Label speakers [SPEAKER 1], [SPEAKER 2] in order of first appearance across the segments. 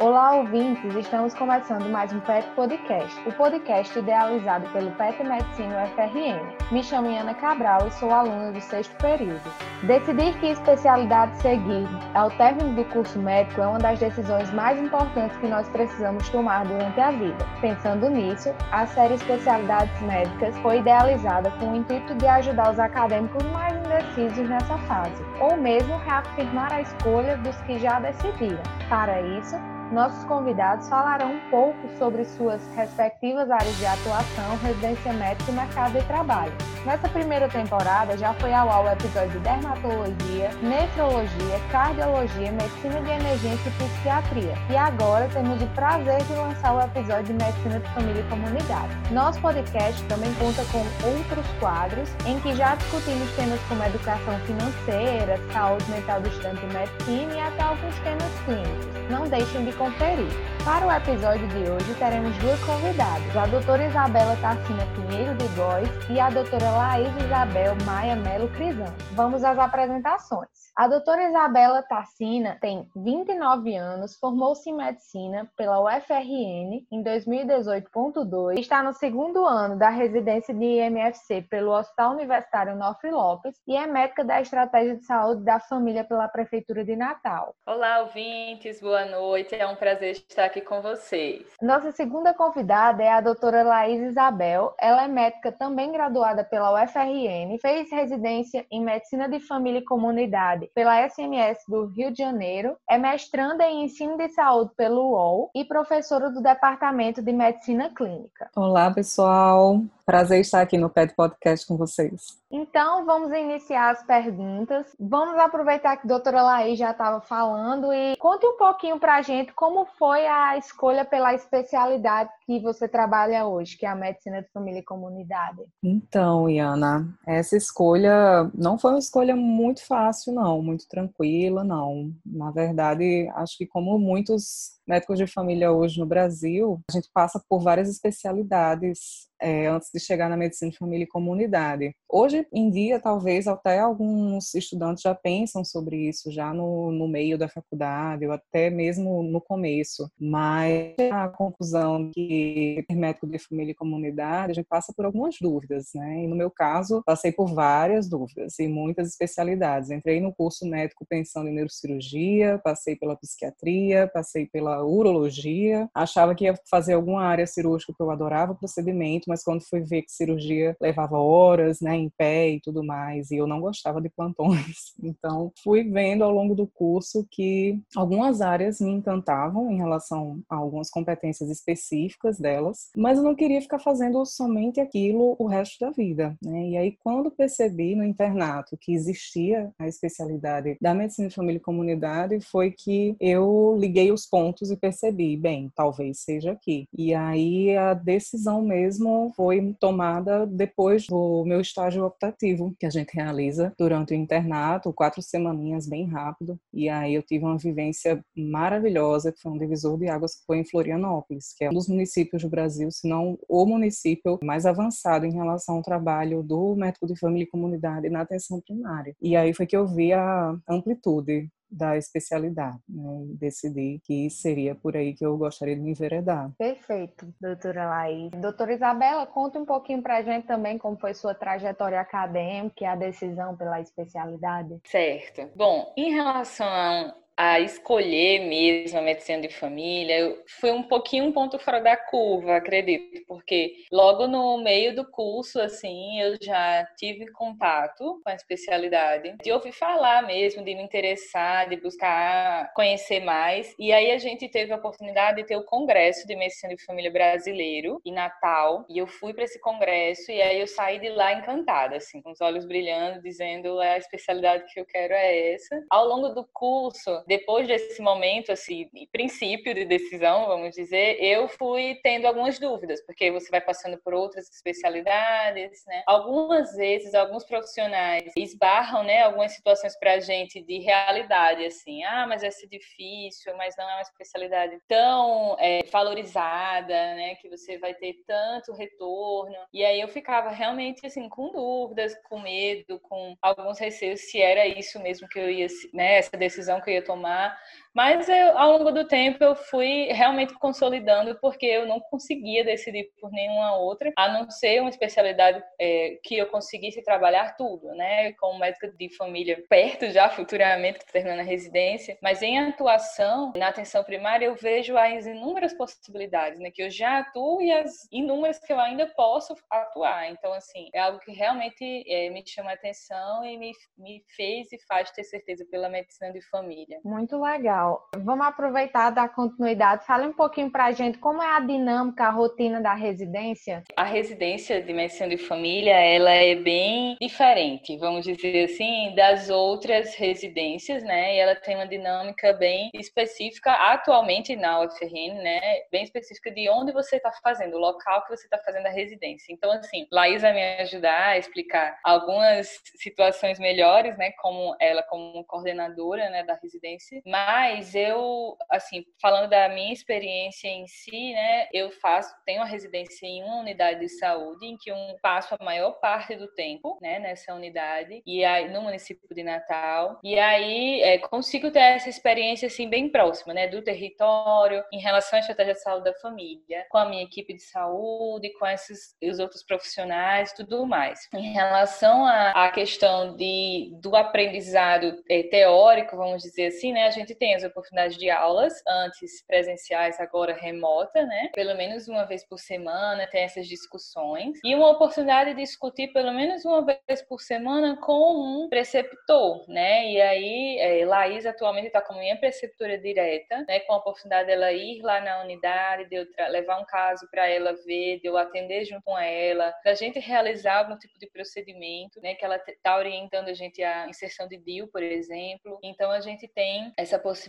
[SPEAKER 1] Olá, ouvintes! Estamos começando mais um PET Podcast, o podcast idealizado pelo PET Medicina UFRN. Me chamo Ana Cabral e sou aluna do sexto período. Decidir que especialidade seguir ao término do curso médico é uma das decisões mais importantes que nós precisamos tomar durante a vida. Pensando nisso, a série Especialidades Médicas foi idealizada com o intuito de ajudar os acadêmicos mais indecisos nessa fase, ou mesmo reafirmar a escolha dos que já decidiram. Para isso, nossos convidados falarão um pouco sobre suas respectivas áreas de atuação, residência médica e mercado de trabalho. Nessa primeira temporada já foi ao ar o episódio de dermatologia, nefrologia, cardiologia, medicina de emergência e psiquiatria. E agora temos o prazer de lançar o episódio de medicina de família e comunidade. Nosso podcast também conta com outros quadros em que já discutimos temas como educação financeira, saúde mental do estudante de medicina e até alguns temas clínicos. Não deixem de conferir. Para o episódio de hoje, teremos duas convidadas, a doutora Isabela Tarsina Pinheiro de Góes e a doutora Laís Isabel Maia Melo Crisan. Vamos às apresentações. A doutora Isabela Tarsina tem 29 anos, formou-se em medicina pela UFRN em 2018.2, está no segundo ano da residência de IMFC pelo Hospital Universitário Nofre Lopes e é médica da Estratégia de Saúde da Família pela Prefeitura de Natal.
[SPEAKER 2] Olá, ouvintes, boa noite, é um prazer estar aqui com vocês.
[SPEAKER 1] Nossa segunda convidada é a doutora Laís Isabel, ela é médica também graduada pela UFRN, fez residência em Medicina de Família e Comunidade pela SMS do Rio de Janeiro, é mestranda em Ensino de Saúde pelo UOL e professora do Departamento de Medicina Clínica.
[SPEAKER 3] Olá, pessoal. Prazer estar aqui no PET Podcast com vocês.
[SPEAKER 1] Então, vamos iniciar as perguntas. Vamos aproveitar que a doutora Laís já estava falando e conte um pouquinho para a gente como foi a escolha pela especialidade que você trabalha hoje, que é a medicina de família e comunidade.
[SPEAKER 3] Então, Iana, essa escolha não foi uma escolha muito fácil, não, muito tranquila, não. Na verdade, acho que como muitos médicos de família hoje no Brasil, a gente passa por várias especialidades é, antes de chegar na medicina de família e comunidade. Hoje em dia, talvez até alguns estudantes já pensam sobre isso, já no, no meio da faculdade, ou até mesmo no começo, mas a conclusão que médico de família e comunidade, a gente passa por algumas dúvidas, né? E no meu caso, passei por várias dúvidas e muitas especialidades. Entrei no curso médico pensando em neurocirurgia, passei pela psiquiatria, passei pela urologia, achava que ia fazer alguma área cirúrgica que eu adorava o procedimento, mas quando fui ver que cirurgia levava horas, né, em pé e tudo mais, e eu não gostava de plantões. Então, fui vendo ao longo do curso que algumas áreas me encantavam em relação a algumas competências específicas delas, mas eu não queria ficar fazendo somente aquilo o resto da vida, né? E aí quando percebi no internato que existia a especialidade da medicina de família e comunidade, foi que eu liguei os pontos e percebi, bem, talvez seja aqui. E aí a decisão mesmo foi tomada depois do meu estágio optativo, que a gente realiza durante o internato, quatro semaninhas bem rápido. E aí eu tive uma vivência maravilhosa, que foi um divisor de águas que foi em Florianópolis, que é um dos municípios do Brasil, se não o município mais avançado em relação ao trabalho do médico de família e comunidade na atenção primária. E aí foi que eu vi a amplitude da especialidade, né? E decidi que seria por aí que eu gostaria de me enveredar.
[SPEAKER 1] Perfeito, doutora Laís. Doutora Isabela, conta um pouquinho para a gente também como foi sua trajetória acadêmica e a decisão pela especialidade.
[SPEAKER 2] Certo. Bom, em relação a escolher mesmo a medicina de família, foi um pouquinho um ponto fora da curva, acredito, porque logo no meio do curso, assim, eu já tive contato com a especialidade, de ouvir falar mesmo, de me interessar, de buscar conhecer mais, e aí a gente teve a oportunidade de ter o Congresso de Medicina de Família Brasileiro em Natal, e eu fui para esse congresso, e aí eu saí de lá encantada, assim, com os olhos brilhando, dizendo, é a especialidade que eu quero é essa. Ao longo do curso, depois desse momento, assim, princípio de decisão, vamos dizer, eu fui tendo algumas dúvidas, porque você vai passando por outras especialidades, né? Algumas vezes, alguns profissionais esbarram, né, algumas situações para a gente de realidade, assim, ah, mas vai ser difícil, mas não é uma especialidade tão é, valorizada, né, que você vai ter tanto retorno. E aí eu ficava realmente, assim, com dúvidas, com medo, com alguns receios se era isso mesmo que eu ia, né, essa decisão que eu ia tomar tomar mas eu, ao longo do tempo eu fui realmente consolidando porque eu não conseguia decidir por nenhuma outra, a não ser uma especialidade é, que eu conseguisse trabalhar tudo, né? Como médica de família perto já futuramente, terminando a residência, mas em atuação na atenção primária eu vejo as inúmeras possibilidades, né? Que eu já atuo e as inúmeras que eu ainda posso atuar. Então, assim, é algo que realmente é, me chama a atenção e me, me fez e faz ter certeza pela medicina de família.
[SPEAKER 1] Muito legal. Vamos aproveitar da continuidade. Fale um pouquinho para a gente como é a dinâmica, a rotina da residência.
[SPEAKER 2] A residência de medicina de família, ela é bem diferente, vamos dizer assim, das outras residências, né? E ela tem uma dinâmica bem específica atualmente na UFRN, né? Bem específica de onde você está fazendo, o local que você está fazendo a residência. Então, assim, Laís vai me ajudar a explicar algumas situações melhores, né? Como ela como coordenadora, né, da residência. Mas eu, assim, falando da minha experiência em si, né? Eu faço, tenho a residência em uma unidade de saúde em que eu passo a maior parte do tempo, né? Nessa unidade e aí no município de Natal. E aí é, consigo ter essa experiência assim bem próxima, né? Do território em relação à estratégia de saúde da família, com a minha equipe de saúde, com esses os outros profissionais, tudo mais. Em relação à, à questão de do aprendizado é, teórico, vamos dizer assim, né? A gente tem as oportunidades de aulas antes presenciais, agora remota, né? Pelo menos uma vez por semana tem essas discussões e uma oportunidade de discutir pelo menos uma vez por semana com um preceptor, né? E aí, é, Laís atualmente está como minha preceptora direta, né? Com a oportunidade dela ir lá na unidade, de eu levar um caso para ela ver, de eu atender junto com ela, da gente realizar algum tipo de procedimento, né? Que ela está orientando a gente a inserção de DIU, por exemplo. Então, a gente tem essa possibilidade,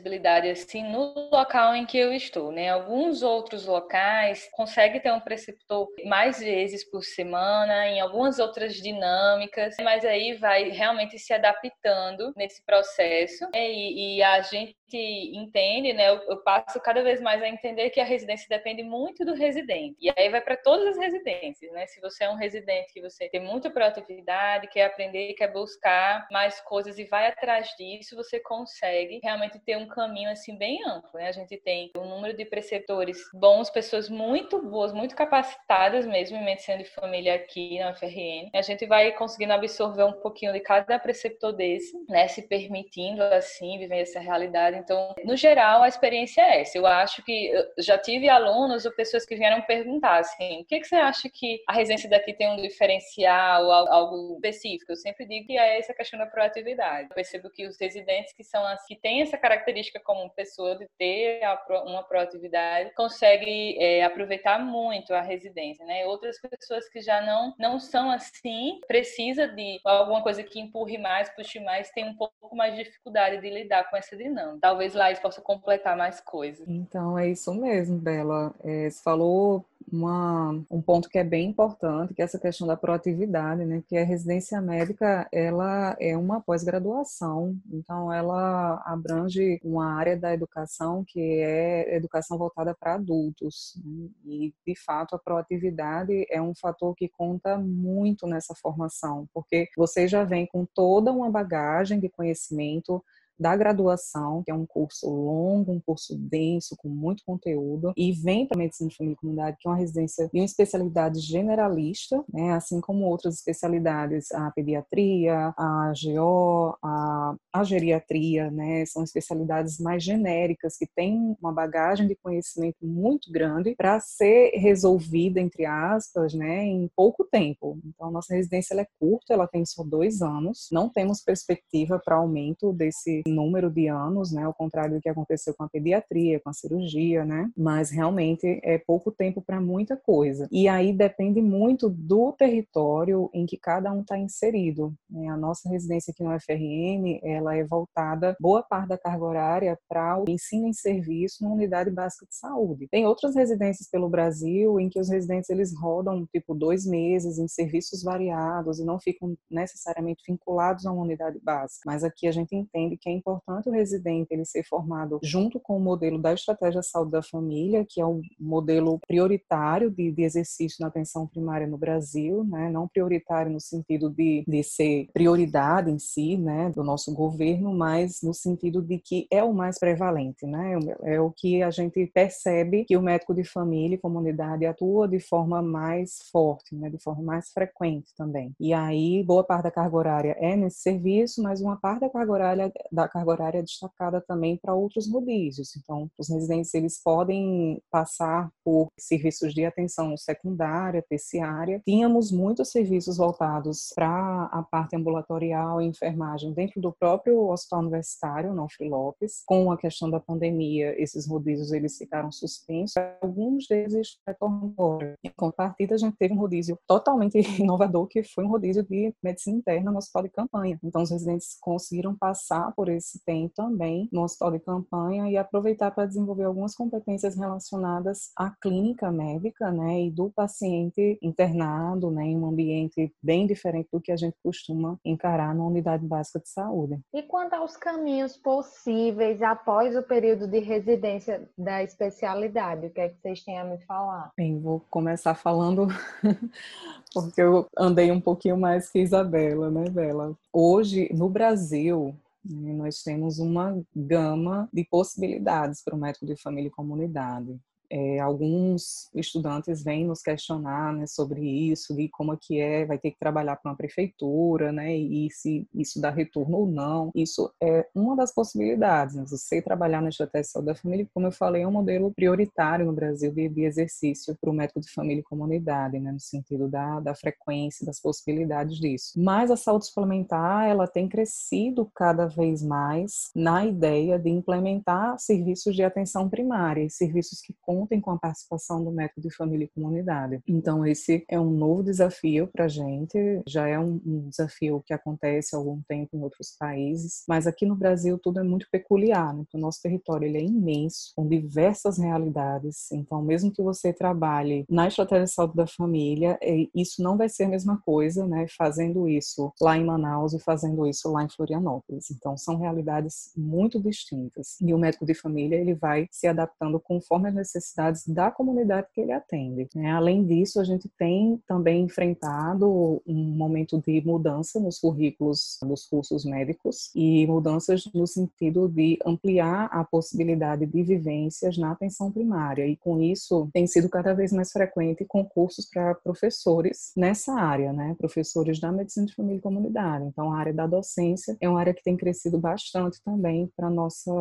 [SPEAKER 2] assim, no local em que eu estou, né? Alguns outros locais conseguem ter um preceptor mais vezes por semana, em algumas outras dinâmicas, mas aí vai realmente se adaptando nesse processo né? e, e a gente entende, né? Eu, eu, passo cada vez mais a entender que a residência depende muito do residente. E aí vai para todas as residências, né? Se você é um residente que você tem muita proatividade, quer aprender, quer buscar mais coisas e vai atrás disso, você consegue realmente ter um caminho assim bem amplo, né? A gente tem um número de preceptores bons, pessoas muito boas, muito capacitadas mesmo em medicina de família aqui na UFRN. A gente vai conseguindo absorver um pouquinho de cada preceptor desse, né? Se permitindo assim viver essa realidade então, no geral, a experiência é essa. Eu acho que eu já tive alunos ou pessoas que vieram perguntar assim: o que, que você acha que a residência daqui tem um diferencial, algo específico? Eu sempre digo que é essa questão da proatividade. Eu percebo que os residentes que são que têm essa característica como pessoa de ter uma proatividade conseguem é, aproveitar muito a residência, né? Outras pessoas que já não não são assim, precisa de alguma coisa que empurre mais, puxe mais, tem um pouco mais de dificuldade de lidar com essa dinâmica talvez Laís possa completar mais coisas.
[SPEAKER 3] Então, é isso mesmo, Bela. É, você falou uma, um ponto que é bem importante, que é essa questão da proatividade, né? Que a residência médica, ela é uma pós-graduação, então ela abrange uma área da educação que é educação voltada para adultos. Né? E, de fato, a proatividade é um fator que conta muito nessa formação, porque você já vem com toda uma bagagem de conhecimento, da graduação, que é um curso longo, um curso denso, com muito conteúdo, e vem para medicina de família e comunidade, que é uma residência de uma especialidade generalista, né, assim como outras especialidades, a pediatria, a GO, a, a geriatria, né, são especialidades mais genéricas que têm uma bagagem de conhecimento muito grande para ser resolvida, entre aspas, né, em pouco tempo. Então, nossa residência é curta, ela tem só dois anos, não temos perspectiva para aumento desse número de anos, né, ao contrário do que aconteceu com a pediatria, com a cirurgia, né, mas realmente é pouco tempo para muita coisa. E aí depende muito do território em que cada um está inserido. Né? A nossa residência aqui no UFRN, ela é voltada boa parte da carga horária para o ensino em serviço na unidade básica de saúde. Tem outras residências pelo Brasil em que os residentes eles rodam tipo dois meses em serviços variados e não ficam necessariamente vinculados a uma unidade básica. Mas aqui a gente entende que é importante o residente ele ser formado junto com o modelo da estratégia saúde da família, que é o modelo prioritário de, de exercício na atenção primária no Brasil, né? não prioritário no sentido de, de ser prioridade em si, né, do nosso governo, mas no sentido de que é o mais prevalente, né? É o que a gente percebe que o médico de família e comunidade atua de forma mais forte, né, de forma mais frequente também. E aí boa parte da carga horária é nesse serviço, mas uma parte da carga horária da carga horária é destacada também para outros rodízios. Então, os residentes eles podem passar por serviços de atenção secundária, terciária. Tínhamos muitos serviços voltados para a parte ambulatorial e enfermagem dentro do próprio Hospital Universitário, Nofre Lopes. Com a questão da pandemia, esses rodízios eles ficaram suspensos. Alguns deles retornam agora. Em contrapartida, a gente teve um rodízio totalmente inovador, que foi um rodízio de medicina interna no hospital de campanha. Então, os residentes conseguiram passar por esse tempo também no hospital de campanha e aproveitar para desenvolver algumas competências relacionadas à clínica médica, né, e do paciente internado, né, em um ambiente bem diferente do que a gente costuma encarar na unidade básica de saúde.
[SPEAKER 1] E quanto aos caminhos possíveis após o período de residência da especialidade, o que é que vocês têm a me falar?
[SPEAKER 3] Bem, vou começar falando porque eu andei um pouquinho mais que Isabela, né, Bela? Hoje, no Brasil, nós temos uma gama de possibilidades para o médico de família e comunidade é, alguns estudantes vêm nos questionar né, sobre isso, de como é que é, vai ter que trabalhar para uma prefeitura, né, e se isso dá retorno ou não. Isso é uma das possibilidades. Né? Você trabalhar na estratégia de saúde da família, como eu falei, é um modelo prioritário no Brasil de, de exercício para o médico de família e comunidade, né, no sentido da, da frequência, das possibilidades disso. Mas a saúde suplementar, ela tem crescido cada vez mais na ideia de implementar serviços de atenção primária, serviços que com contem com a participação do médico de família e comunidade. Então, esse é um novo desafio para a gente, já é um, um, desafio que acontece há algum tempo em outros países, mas aqui no Brasil tudo é muito peculiar, né? o nosso território ele é imenso, com diversas realidades, então mesmo que você trabalhe na estratégia de saúde da família, é, isso não vai ser a mesma coisa, né, fazendo isso lá em Manaus e fazendo isso lá em Florianópolis. Então, são realidades muito distintas. E o médico de família, ele vai se adaptando conforme as necessidades necessidades da comunidade que ele atende. Né? Além disso, a gente tem também enfrentado um momento de mudança nos currículos dos cursos médicos e mudanças no sentido de ampliar a possibilidade de vivências na atenção primária. E com isso, tem sido cada vez mais frequente concursos para professores nessa área, né? professores da medicina de família e comunidade. Então, a área da docência é uma área que tem crescido bastante também para nossa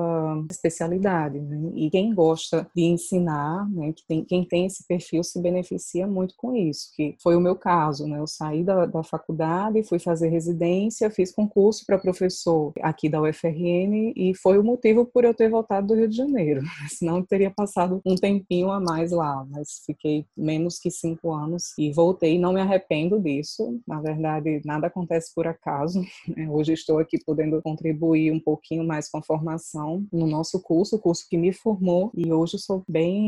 [SPEAKER 3] especialidade. Né? E quem gosta de ensinar né, que tem, quem tem esse perfil se beneficia muito com isso, que foi o meu caso, né, eu saí da, da faculdade, fui fazer residência, fiz concurso para professor aqui da UFRN e foi o motivo por eu ter voltado do Rio de Janeiro, senão teria passado um tempinho a mais lá, mas fiquei menos que cinco anos e voltei, não me arrependo disso, na verdade nada acontece por acaso, né? hoje estou aqui podendo contribuir um pouquinho mais com a formação no nosso curso, o curso que me formou e hoje sou bem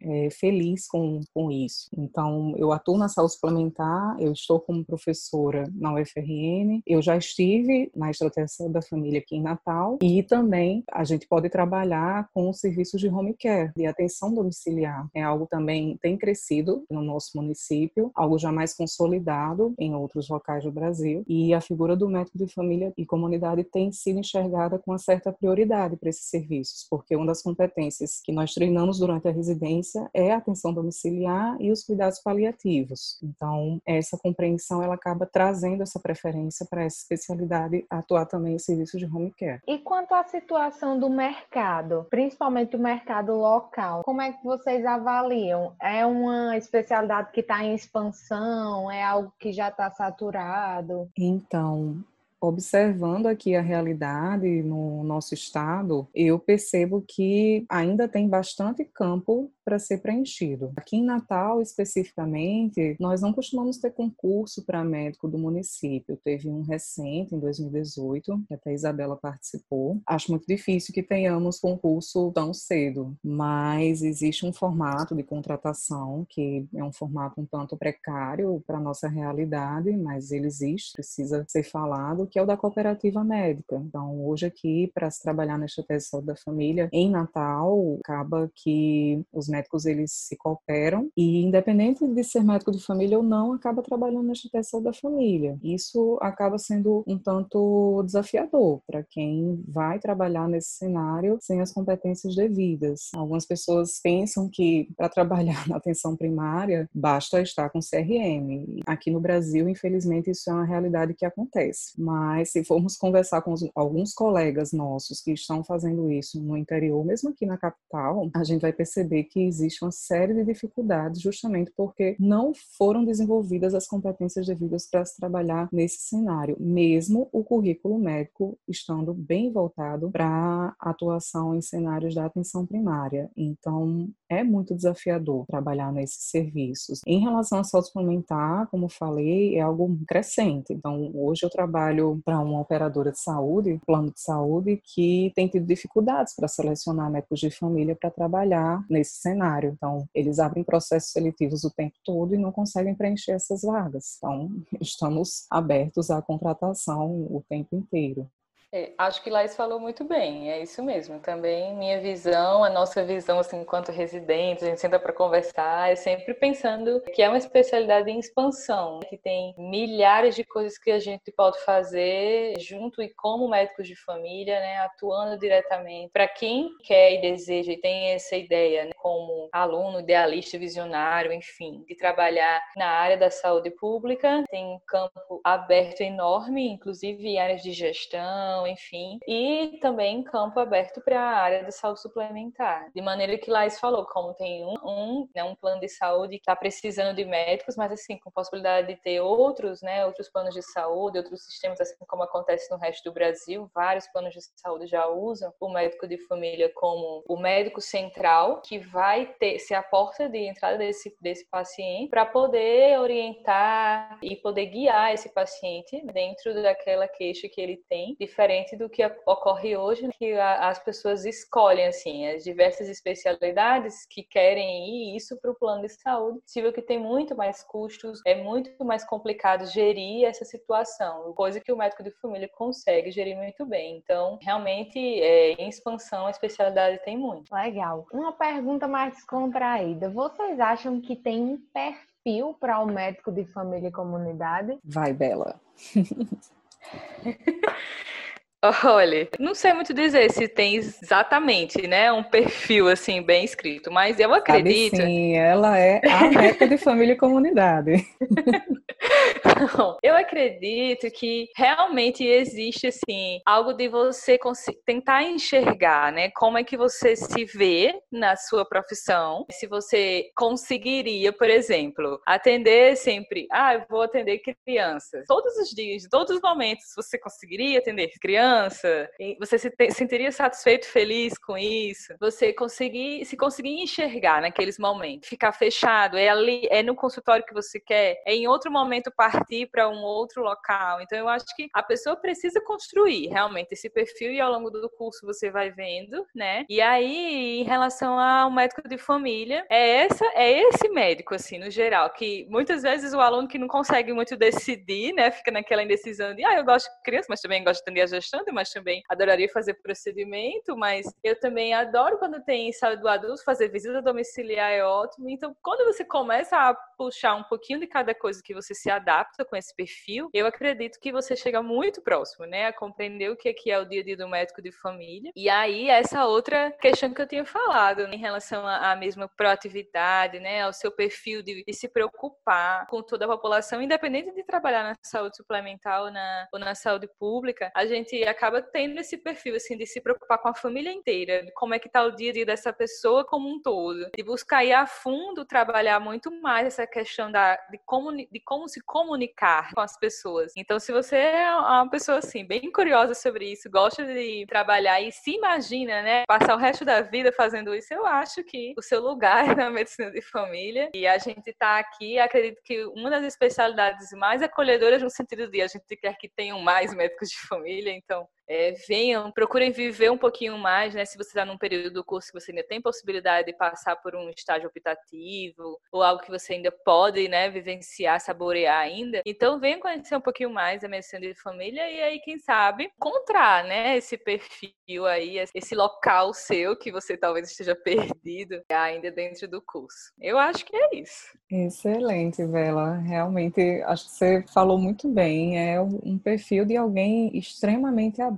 [SPEAKER 3] é, feliz com, com isso. Então, eu atuo na saúde suplementar, eu estou como professora na UFRN, eu já estive na estratégia da família aqui em Natal e também a gente pode trabalhar com serviços de home care, de atenção domiciliar. É algo também tem crescido no nosso município, algo já mais consolidado em outros locais do Brasil e a figura do médico de família e comunidade tem sido enxergada com uma certa prioridade para esses serviços, porque uma das competências que nós treinamos durante a residência é a atenção domiciliar e os cuidados paliativos. Então, essa compreensão ela acaba trazendo essa preferência para essa especialidade atuar também em serviços de home care.
[SPEAKER 1] E quanto à situação do mercado, principalmente o mercado local, como é que vocês avaliam? É uma especialidade que está em expansão? É algo que já está saturado?
[SPEAKER 3] Então, observando aqui a realidade no nosso estado, eu percebo que ainda tem bastante campo para ser preenchido. Aqui em Natal, especificamente, nós não costumamos ter concurso para médico do município. Teve um recente, em 2018, que até a Isabela participou. Acho muito difícil que tenhamos concurso tão cedo, mas existe um formato de contratação que é um formato um tanto precário para nossa realidade, mas ele existe, precisa ser falado que é o da cooperativa médica. Então, hoje aqui, para se trabalhar nesta tese de saúde da família, em Natal, acaba que os médicos eles se cooperam e, independente de ser médico de família ou não, acaba trabalhando nesta tese de saúde da família. Isso acaba sendo um tanto desafiador para quem vai trabalhar nesse cenário sem as competências devidas. Algumas pessoas pensam que para trabalhar na atenção primária basta estar com CRM. Aqui no Brasil, infelizmente, isso é uma realidade que acontece. Mas se formos conversar com alguns colegas nossos que estão fazendo isso no interior, mesmo aqui na capital, a gente vai perceber que existe uma série de dificuldades justamente porque não foram desenvolvidas as competências devidas para se trabalhar nesse cenário, mesmo o currículo médico estando bem voltado para atuação em cenários da atenção primária. Então, é muito desafiador trabalhar nesses serviços. Em relação à saúde suplementar, como falei, é algo crescente. Então, hoje eu trabalho para uma operadora de saúde, plano de saúde, que tem tido dificuldades para selecionar médicos de família para trabalhar nesse cenário. Então, eles abrem processos seletivos o tempo todo e não conseguem preencher essas vagas. Então, estamos abertos à contratação o tempo inteiro.
[SPEAKER 2] É, acho que Laís falou muito bem, é isso mesmo. Também minha visão, a nossa visão, assim, enquanto residentes, a gente senta para conversar, é sempre pensando que é uma especialidade em expansão, que tem milhares de coisas que a gente pode fazer junto e como médicos de família, né, atuando diretamente para quem quer e deseja e tem essa ideia, né, como aluno, idealista, visionário, enfim, de trabalhar na área da saúde pública. Tem um campo aberto enorme, inclusive em áreas de gestão enfim, e também campo aberto para a área de saúde suplementar. De maneira que Laís falou, como tem um, um, né, um plano de saúde que está precisando de médicos, mas assim, com possibilidade de ter outros, né, outros planos de saúde, outros sistemas, assim como acontece no resto do Brasil, vários planos de saúde já usam o médico de família como o médico central, que vai ter, ser a porta de entrada desse, desse paciente, para poder orientar e poder guiar esse paciente dentro daquela queixa que ele tem, diferente diferente do que ocorre hoje, que as pessoas escolhem assim as diversas especialidades que querem ir isso para o plano de saúde. Possível que tem muito mais custos, é muito mais complicado gerir essa situação, coisa que o médico de família consegue gerir muito bem. Então, realmente, é, em expansão, a especialidade tem muito.
[SPEAKER 1] Legal. Uma pergunta mais descontraída. Vocês acham que tem um perfil para o médico de família e comunidade?
[SPEAKER 3] Vai, Bela.
[SPEAKER 2] Olha, não sei muito dizer se tem exatamente, né, um perfil assim bem escrito, mas eu acredito.
[SPEAKER 3] Sabe sim, ela é a meta de família e comunidade.
[SPEAKER 2] eu acredito que realmente existe assim algo de você tentar enxergar, né, como é que você se vê na sua profissão, se você conseguiria, por exemplo, atender sempre, ah, eu vou atender crianças, todos os dias, todos os momentos, você conseguiria atender criança, você se sentiria satisfeito, feliz com isso? Você conseguir se conseguir enxergar naqueles momentos, ficar fechado, é ali, é no consultório que você quer, é em outro momento partir para um outro local. Então eu acho que a pessoa precisa construir realmente esse perfil e ao longo do curso você vai vendo, né? E aí em relação ao médico de família, é essa é esse médico assim, no geral, que muitas vezes o aluno que não consegue muito decidir, né, fica naquela indecisão de, ah, eu gosto de criança, mas também gosto de atender a gestão mas também adoraria fazer procedimento, mas eu também adoro quando tem saúde do adulto, fazer visita domiciliar é ótimo. Então, quando você começa a puxar um pouquinho de cada coisa que você se adapta com esse perfil, eu acredito que você chega muito próximo, né, a compreender o que é, que é o dia a dia do médico de família. E aí, essa outra questão que eu tinha falado né, em relação à mesma proatividade, né, ao seu perfil de, de, se preocupar com toda a população, independente de trabalhar na saúde suplementar ou na, ou na saúde pública, a gente acaba tendo esse perfil, assim, de se preocupar com a família inteira, de como é que tá o dia a dia dessa pessoa como um todo, de buscar ir a fundo, trabalhar muito mais essa questão da, de, como, de como se comunicar com as pessoas. Então, se você é uma pessoa, assim, bem curiosa sobre isso, gosta de trabalhar e se imagina, né, passar o resto da vida fazendo isso, eu acho que o seu lugar é na medicina de família. E a gente tá aqui, acredito que uma das especialidades mais acolhedoras no sentido de a gente quer que tenham mais médicos de família, então é, venham, procurem viver um pouquinho mais, né? Se você está num período do curso que você ainda tem possibilidade de passar por um estágio optativo ou algo que você ainda pode, né, vivenciar, saborear ainda. Então, venham conhecer um pouquinho mais a medicina de família e aí, quem sabe, encontrar, né, esse perfil aí, esse local seu que você talvez esteja perdido ainda dentro do curso. Eu acho que é isso.
[SPEAKER 3] Excelente, Bela. Realmente, acho que você falou muito bem. É um perfil de alguém extremamente aberto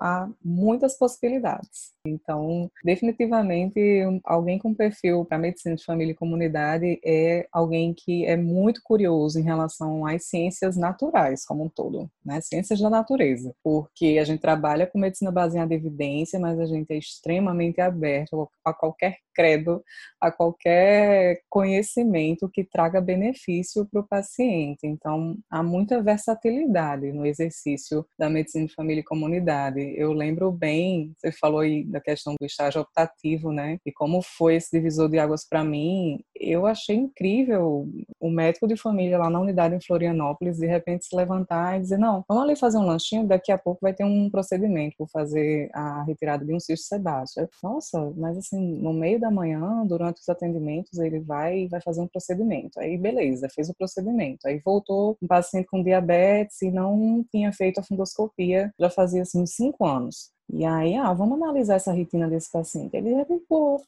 [SPEAKER 3] a muitas possibilidades. Então, definitivamente, alguém com perfil para medicina de família e comunidade é alguém que é muito curioso em relação às ciências naturais como um todo, né? Ciências da natureza, porque a gente trabalha com medicina baseada em evidência, mas a gente é extremamente aberto a qualquer credo, a qualquer conhecimento que traga benefício para o paciente. Então, há muita versatilidade no exercício da medicina de família e comunidade. Eu lembro bem, você falou aí da questão do estágio optativo, né? E como foi esse divisor de águas para mim, eu achei incrível o médico de família lá na unidade em Florianópolis de repente se levantar e dizer: "Não, vamos ali fazer um lanchinho, daqui a pouco vai ter um procedimento para fazer a retirada de um cisto sebáceo". Nossa, mas assim, no meio da manhã, durante os atendimentos, ele vai vai fazer um procedimento. Aí beleza, fez o procedimento. Aí voltou um paciente com diabetes e não tinha feito a fundoscopia, já fazia assim cinco anos. E aí, ah, vamos analisar essa retina desse paciente. Ele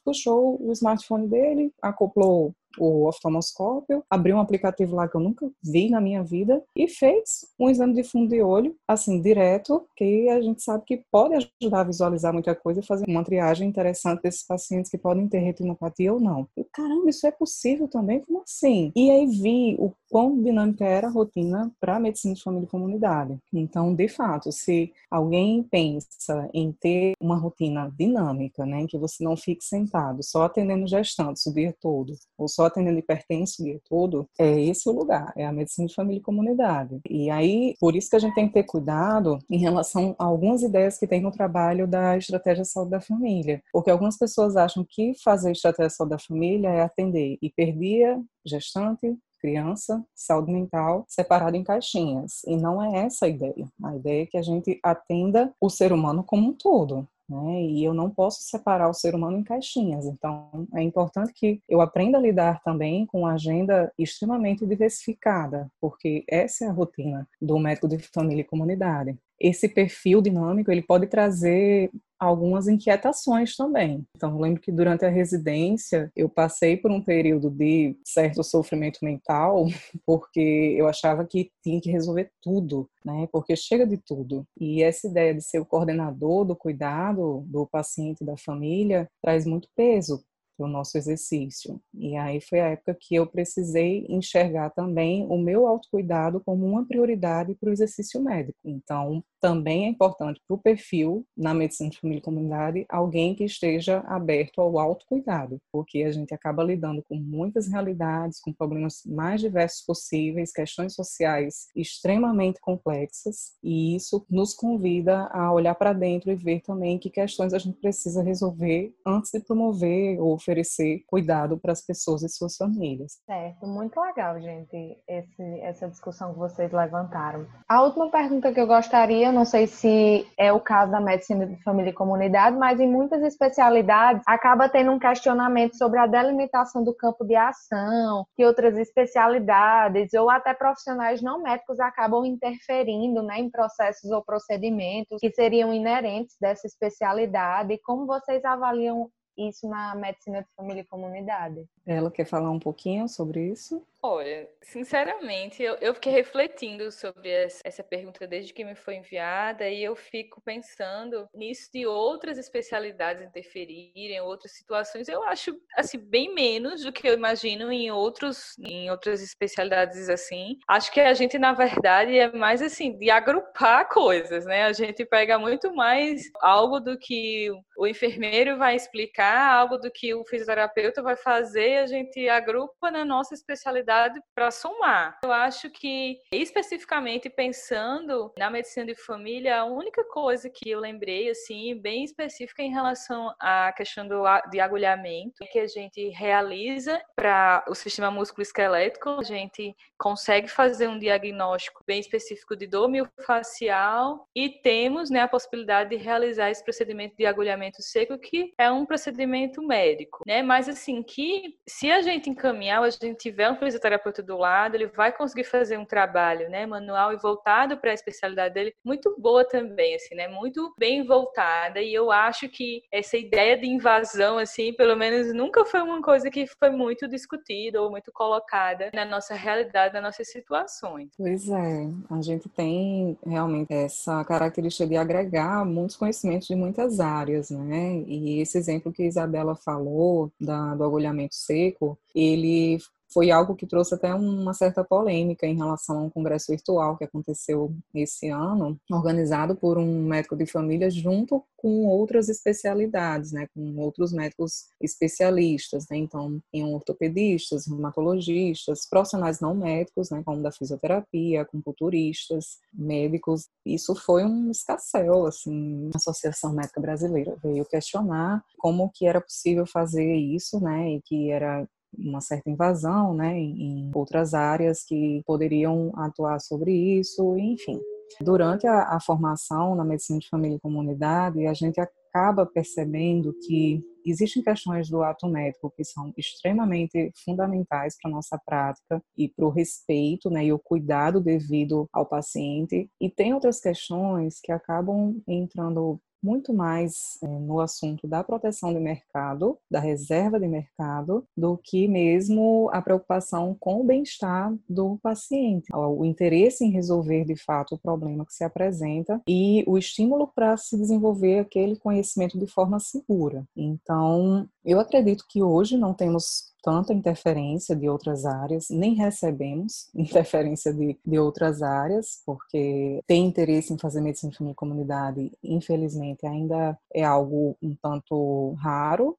[SPEAKER 3] puxou o smartphone dele, acoplou o oftalmoscópio, abriu um aplicativo lá que eu nunca vi na minha vida e fez um exame de fundo de olho, assim, direto, que a gente sabe que pode ajudar a visualizar muita coisa e fazer uma triagem interessante desses pacientes que podem ter retinopatia ou não. E, caramba, isso é possível também? Como assim? E aí vi o quão dinâmica era a rotina para a medicina de família e comunidade. Então, de fato, se alguém pensa em ter uma rotina dinâmica, né, em que você não fique sentado só atendendo gestantes o dia todo, ou só atendendo hipertenso todo, é esse o lugar, é a medicina de família e comunidade. E aí, por isso que a gente tem que ter cuidado em relação a algumas ideias que tem no trabalho da estratégia de saúde da família, porque algumas pessoas acham que fazer estratégia de saúde da família é atender hiperdia, gestante, criança, saúde mental, separado em caixinhas. E não é essa a ideia. A ideia é que a gente atenda o ser humano como um todo. Né? E eu não posso separar o ser humano em caixinhas. Então, é importante que eu aprenda a lidar também com uma agenda extremamente diversificada, porque essa é a rotina do médico de família e comunidade esse perfil dinâmico ele pode trazer algumas inquietações também. Então, lembro que durante a residência eu passei por um período de certo sofrimento mental, porque eu achava que tinha que resolver tudo, né? Porque chega de tudo. E essa ideia de ser o coordenador do cuidado do paciente da família traz muito peso, para o nosso exercício. E aí foi a época que eu precisei enxergar também o meu autocuidado como uma prioridade para o exercício médico. Então, também é importante para o perfil na medicina de família e comunidade alguém que esteja aberto ao autocuidado, porque a gente acaba lidando com muitas realidades, com problemas mais diversos possíveis, questões sociais extremamente complexas, e isso nos convida a olhar para dentro e ver também que questões a gente precisa resolver antes de promover ou oferecer cuidado para as pessoas e suas famílias.
[SPEAKER 1] Certo, muito legal, gente, esse, essa discussão que vocês levantaram. A última pergunta que eu gostaria não sei se é o caso da medicina de família e comunidade, mas em muitas especialidades acaba tendo um questionamento sobre a delimitação do campo de ação, que outras especialidades ou até profissionais não médicos acabam interferindo né, em processos ou procedimentos que seriam inerentes dessa especialidade. Como vocês avaliam isso na medicina de família e comunidade?
[SPEAKER 3] Ela quer falar um pouquinho sobre isso?
[SPEAKER 2] Olha, sinceramente, eu, eu fiquei refletindo sobre essa pergunta desde que me foi enviada e eu fico pensando nisso de outras especialidades interferirem, outras situações. Eu acho assim bem menos do que eu imagino em outros em outras especialidades assim. Acho que a gente na verdade é mais assim de agrupar coisas, né? A gente pega muito mais algo do que o enfermeiro vai explicar algo do que o fisioterapeuta vai fazer, a gente agrupa na nossa especialidade para somar. Eu acho que, especificamente pensando na medicina de família, a única coisa que eu lembrei, assim, bem específica em relação à questão do, de agulhamento, que a gente realiza para o sistema músculo-esquelético, a gente consegue fazer um diagnóstico bem específico de dor miofascial e temos né, a possibilidade de realizar esse procedimento de agulhamento seco, que é um procedimento médico, né? Mas assim, que se a gente encaminhar, a gente tiver um fisioterapeuta do lado, ele vai conseguir fazer um trabalho, né, manual e voltado para a especialidade dele, muito boa também, assim, né? Muito bem voltada e eu acho que essa ideia de invasão, assim, pelo menos nunca foi uma coisa que foi muito discutida ou muito colocada na nossa realidade, nas nossas situações.
[SPEAKER 3] Pois é, a gente tem realmente essa característica de agregar muitos conhecimentos de muitas áreas, né? E esse exemplo que a Isabela falou da, do agulhamento seco, ele foi algo que trouxe até uma certa polêmica em relação a um congresso virtual que aconteceu esse ano, organizado por um médico de família junto com outras especialidades, né, com outros médicos especialistas, né, então tinham ortopedistas, reumatologistas, profissionais não médicos, né, como da fisioterapia, acupunturistas, médicos. Isso foi um escassel, assim, a Associação Médica Brasileira veio questionar como que era possível fazer isso, né, e que era uma certa invasão, né, em outras áreas que poderiam atuar sobre isso, enfim. Durante a, a formação na medicina de família e comunidade, a gente acaba percebendo que existem questões do ato médico que são extremamente fundamentais para a nossa prática e para o respeito né, e o cuidado devido ao paciente, e tem outras questões que acabam entrando muito mais é, no assunto da proteção de mercado, da reserva de mercado, do que mesmo a preocupação com o bem-estar do paciente, o interesse em resolver de fato o problema que se apresenta e o estímulo para se desenvolver aquele conhecimento de forma segura. Então, eu acredito que hoje não temos tanta interferência de outras áreas, nem recebemos interferência de, de outras áreas, porque ter interesse em fazer medicina de família e comunidade, infelizmente, ainda é algo um tanto raro,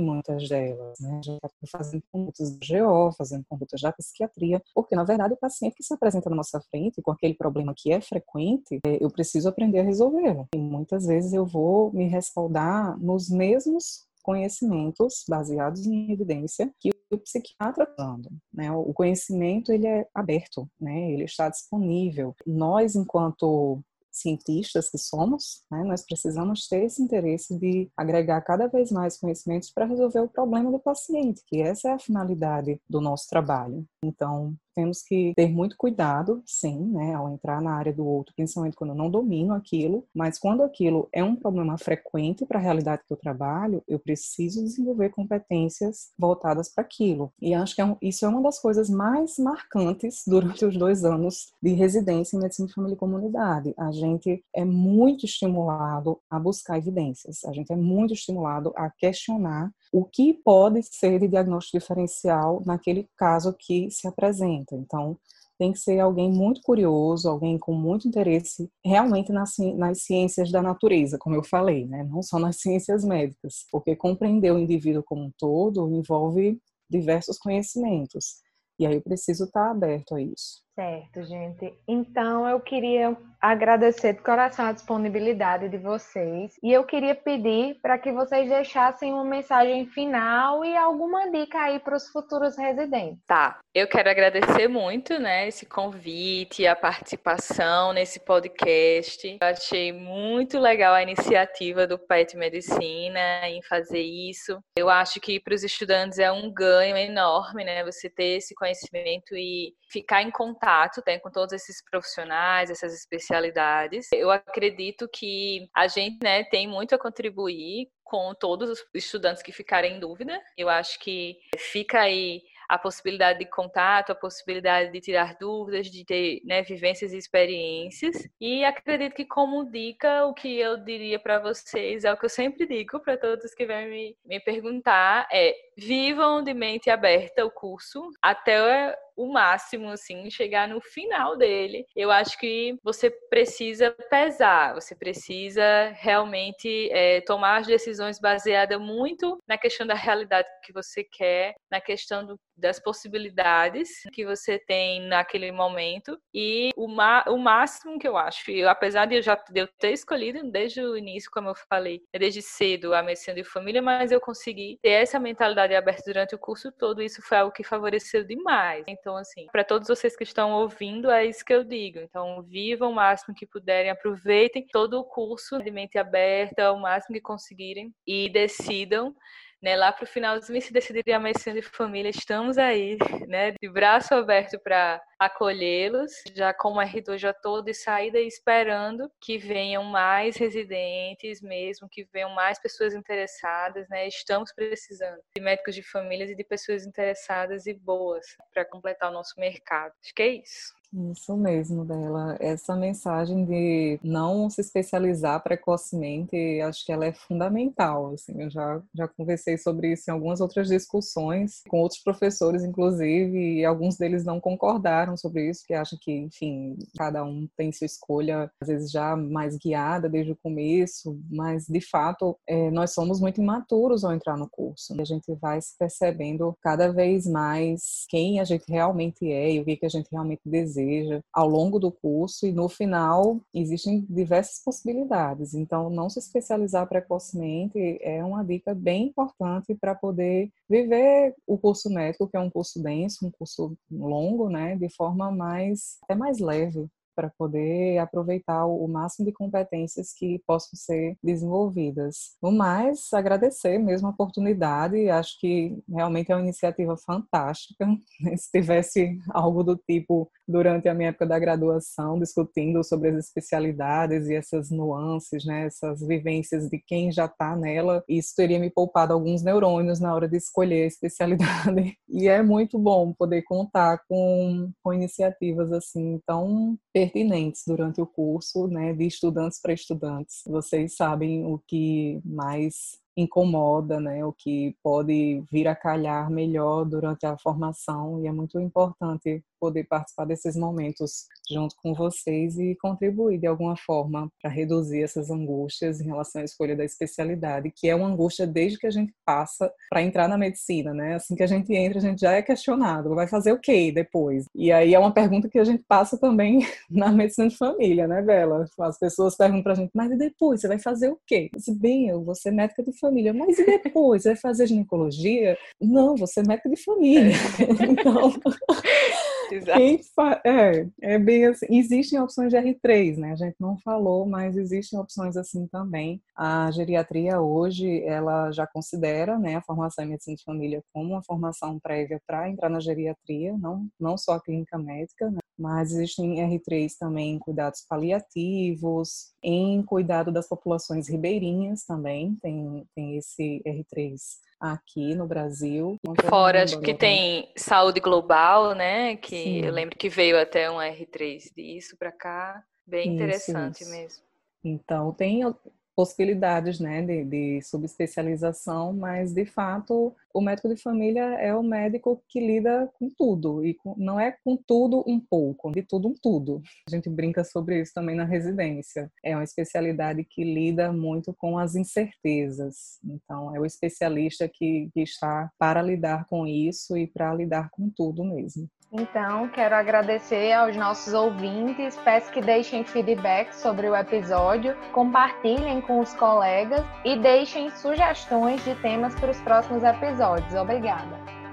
[SPEAKER 3] muitas delas, né? A gente está fazendo condutas do GO, fazendo condutas da psiquiatria, porque, na verdade, o paciente que se apresenta na nossa frente com aquele problema que é frequente, é, eu preciso aprender a resolvê-lo. E muitas vezes eu vou me respaldar nos mesmos conhecimentos baseados em evidência que o psiquiatra está dando, né? O conhecimento ele é aberto, né? Ele está disponível. Nós, enquanto cientistas que somos, né, nós precisamos ter esse interesse de agregar cada vez mais conhecimentos para resolver o problema do paciente, que essa é a finalidade do nosso trabalho. Então, temos que ter muito cuidado, sim, né, ao entrar na área do outro, principalmente quando eu não domino aquilo, mas quando aquilo é um problema frequente para a realidade que eu trabalho, eu preciso desenvolver competências voltadas para aquilo. E acho que é um, isso é uma das coisas mais marcantes durante os dois anos de residência em medicina de família e comunidade. A gente é muito estimulado a buscar evidências, a gente é muito estimulado a questionar o que pode ser de diagnóstico diferencial naquele caso que se apresenta. Então, tem que ser alguém muito curioso, alguém com muito interesse realmente nas, nas ciências da natureza, como eu falei, né? não só nas ciências médicas, porque compreender o indivíduo como um todo envolve diversos conhecimentos. E aí eu preciso estar aberto a isso.
[SPEAKER 1] Certo, gente. Então eu queria agradecer de coração a disponibilidade de vocês e eu queria pedir para que vocês deixassem uma mensagem final e alguma dica aí para os futuros residentes.
[SPEAKER 2] Tá. Eu quero agradecer muito, né, esse convite, a participação nesse podcast. Eu achei muito legal a iniciativa do PET Medicina em fazer isso. Eu acho que para os estudantes é um ganho enorme, né, você ter esse conhecimento e ficar em contato né, com todos esses profissionais, essas especialidades. Eu acredito que a gente né, tem muito a contribuir com todos os estudantes que ficarem em dúvida. Eu acho que fica aí a possibilidade de contato, a possibilidade de tirar dúvidas, de ter né, vivências e experiências. E acredito que, como dica, o que eu diria para vocês é o que eu sempre digo para todos que vêm me, me perguntar: é vivam de mente aberta o curso até o máximo, assim, chegar no final dele. Eu acho que você precisa pesar, você precisa realmente é, tomar as decisões baseadas muito na questão da realidade que você quer, na questão do, das possibilidades que você tem naquele momento e o, o máximo que eu acho, eu, apesar de eu já de eu ter escolhido desde o início, como eu falei, desde cedo a medicina de família, mas eu consegui ter essa mentalidade aberta durante o curso todo, isso foi algo que favoreceu demais. Então, assim, para todos vocês que estão ouvindo, é isso que eu digo. Então, vivam o máximo que puderem, aproveitem todo o curso de mente aberta, o máximo que conseguirem e decidam né, lá para o final do mês, se decidirem a medicina de família, estamos aí, né, de braço aberto para acolhê-los, já com o R2 já todo de saída e esperando que venham mais residentes mesmo, que venham mais pessoas interessadas, né? Estamos precisando de médicos de famílias e de pessoas interessadas e boas para completar o nosso mercado. Acho que é isso.
[SPEAKER 3] Isso mesmo, dela. Essa mensagem de não se especializar precocemente, acho que ela é fundamental. Assim, eu já, já conversei sobre isso em algumas outras discussões com outros professores, inclusive, e alguns deles não concordaram sobre isso, que acham que, enfim, cada um tem sua escolha, às vezes já mais guiada desde o começo, mas de fato é, nós somos muito imaturos ao entrar no curso. E a gente vai se percebendo cada vez mais quem a gente realmente é e o que, que a gente realmente deseja deseja ao longo do curso e no final existem diversas possibilidades. Então, não se especializar precocemente é uma dica bem importante para poder viver o curso médico, que é um curso denso, um curso longo, né, de forma mais até mais leve para poder aproveitar o máximo de competências que possam ser desenvolvidas. No mais, agradecer mesmo a oportunidade, acho que realmente é uma iniciativa fantástica. Se tivesse algo do tipo durante a minha época da graduação, discutindo sobre as especialidades e essas nuances, né, essas vivências de quem já está nela, isso teria me poupado alguns neurônios na hora de escolher a especialidade. E é muito bom poder contar com, com iniciativas assim tão pertinentes durante o curso, né, de estudantes para estudantes. Vocês sabem o que mais incomoda, né, o que pode vir a calhar melhor durante a formação e é muito importante poder participar desses momentos junto com vocês e contribuir de alguma forma para reduzir essas angústias em relação à escolha da especialidade, que é uma angústia desde que a gente passa para entrar na medicina, né? Assim que a gente entra, a gente já é questionado, vai fazer o quê depois? E aí é uma pergunta que a gente passa também na medicina de família, né, Bela? As pessoas perguntam para a gente, mas e depois? Você vai fazer o quê? Eu disse, bem, eu vou ser médica de família, mas e depois? Você vai fazer ginecologia? Não, vou ser médica de família. então, Exato. é, é bem assim. Existem opções de R3, né? A gente não falou, mas existem opções assim também. A geriatria hoje, ela já considera né, a formação em medicina de família como uma formação prévia para entrar na geriatria, não, não só a clínica médica, né? mas existem R3 também em cuidados paliativos, em cuidado das populações ribeirinhas também, tem, tem esse R3 aqui no Brasil.
[SPEAKER 2] Fora, acho que tem saúde global, né? Que Sim. eu lembro que veio até um R3 disso para cá. Bem isso, interessante isso. mesmo.
[SPEAKER 3] Então, tem possibilidades né, de, de subespecialização, mas de fato o médico de família é o médico que lida com tudo e com, não é com tudo um pouco, de tudo um tudo. A gente brinca sobre isso também na residência. É uma especialidade que lida muito com as incertezas. Então é o especialista que, que está para lidar com isso e para lidar com tudo mesmo.
[SPEAKER 1] Então, quero agradecer aos nossos ouvintes, peço que deixem feedback sobre o episódio, compartilhem com os colegas e deixem sugestões de temas para os próximos episódios. Obrigada!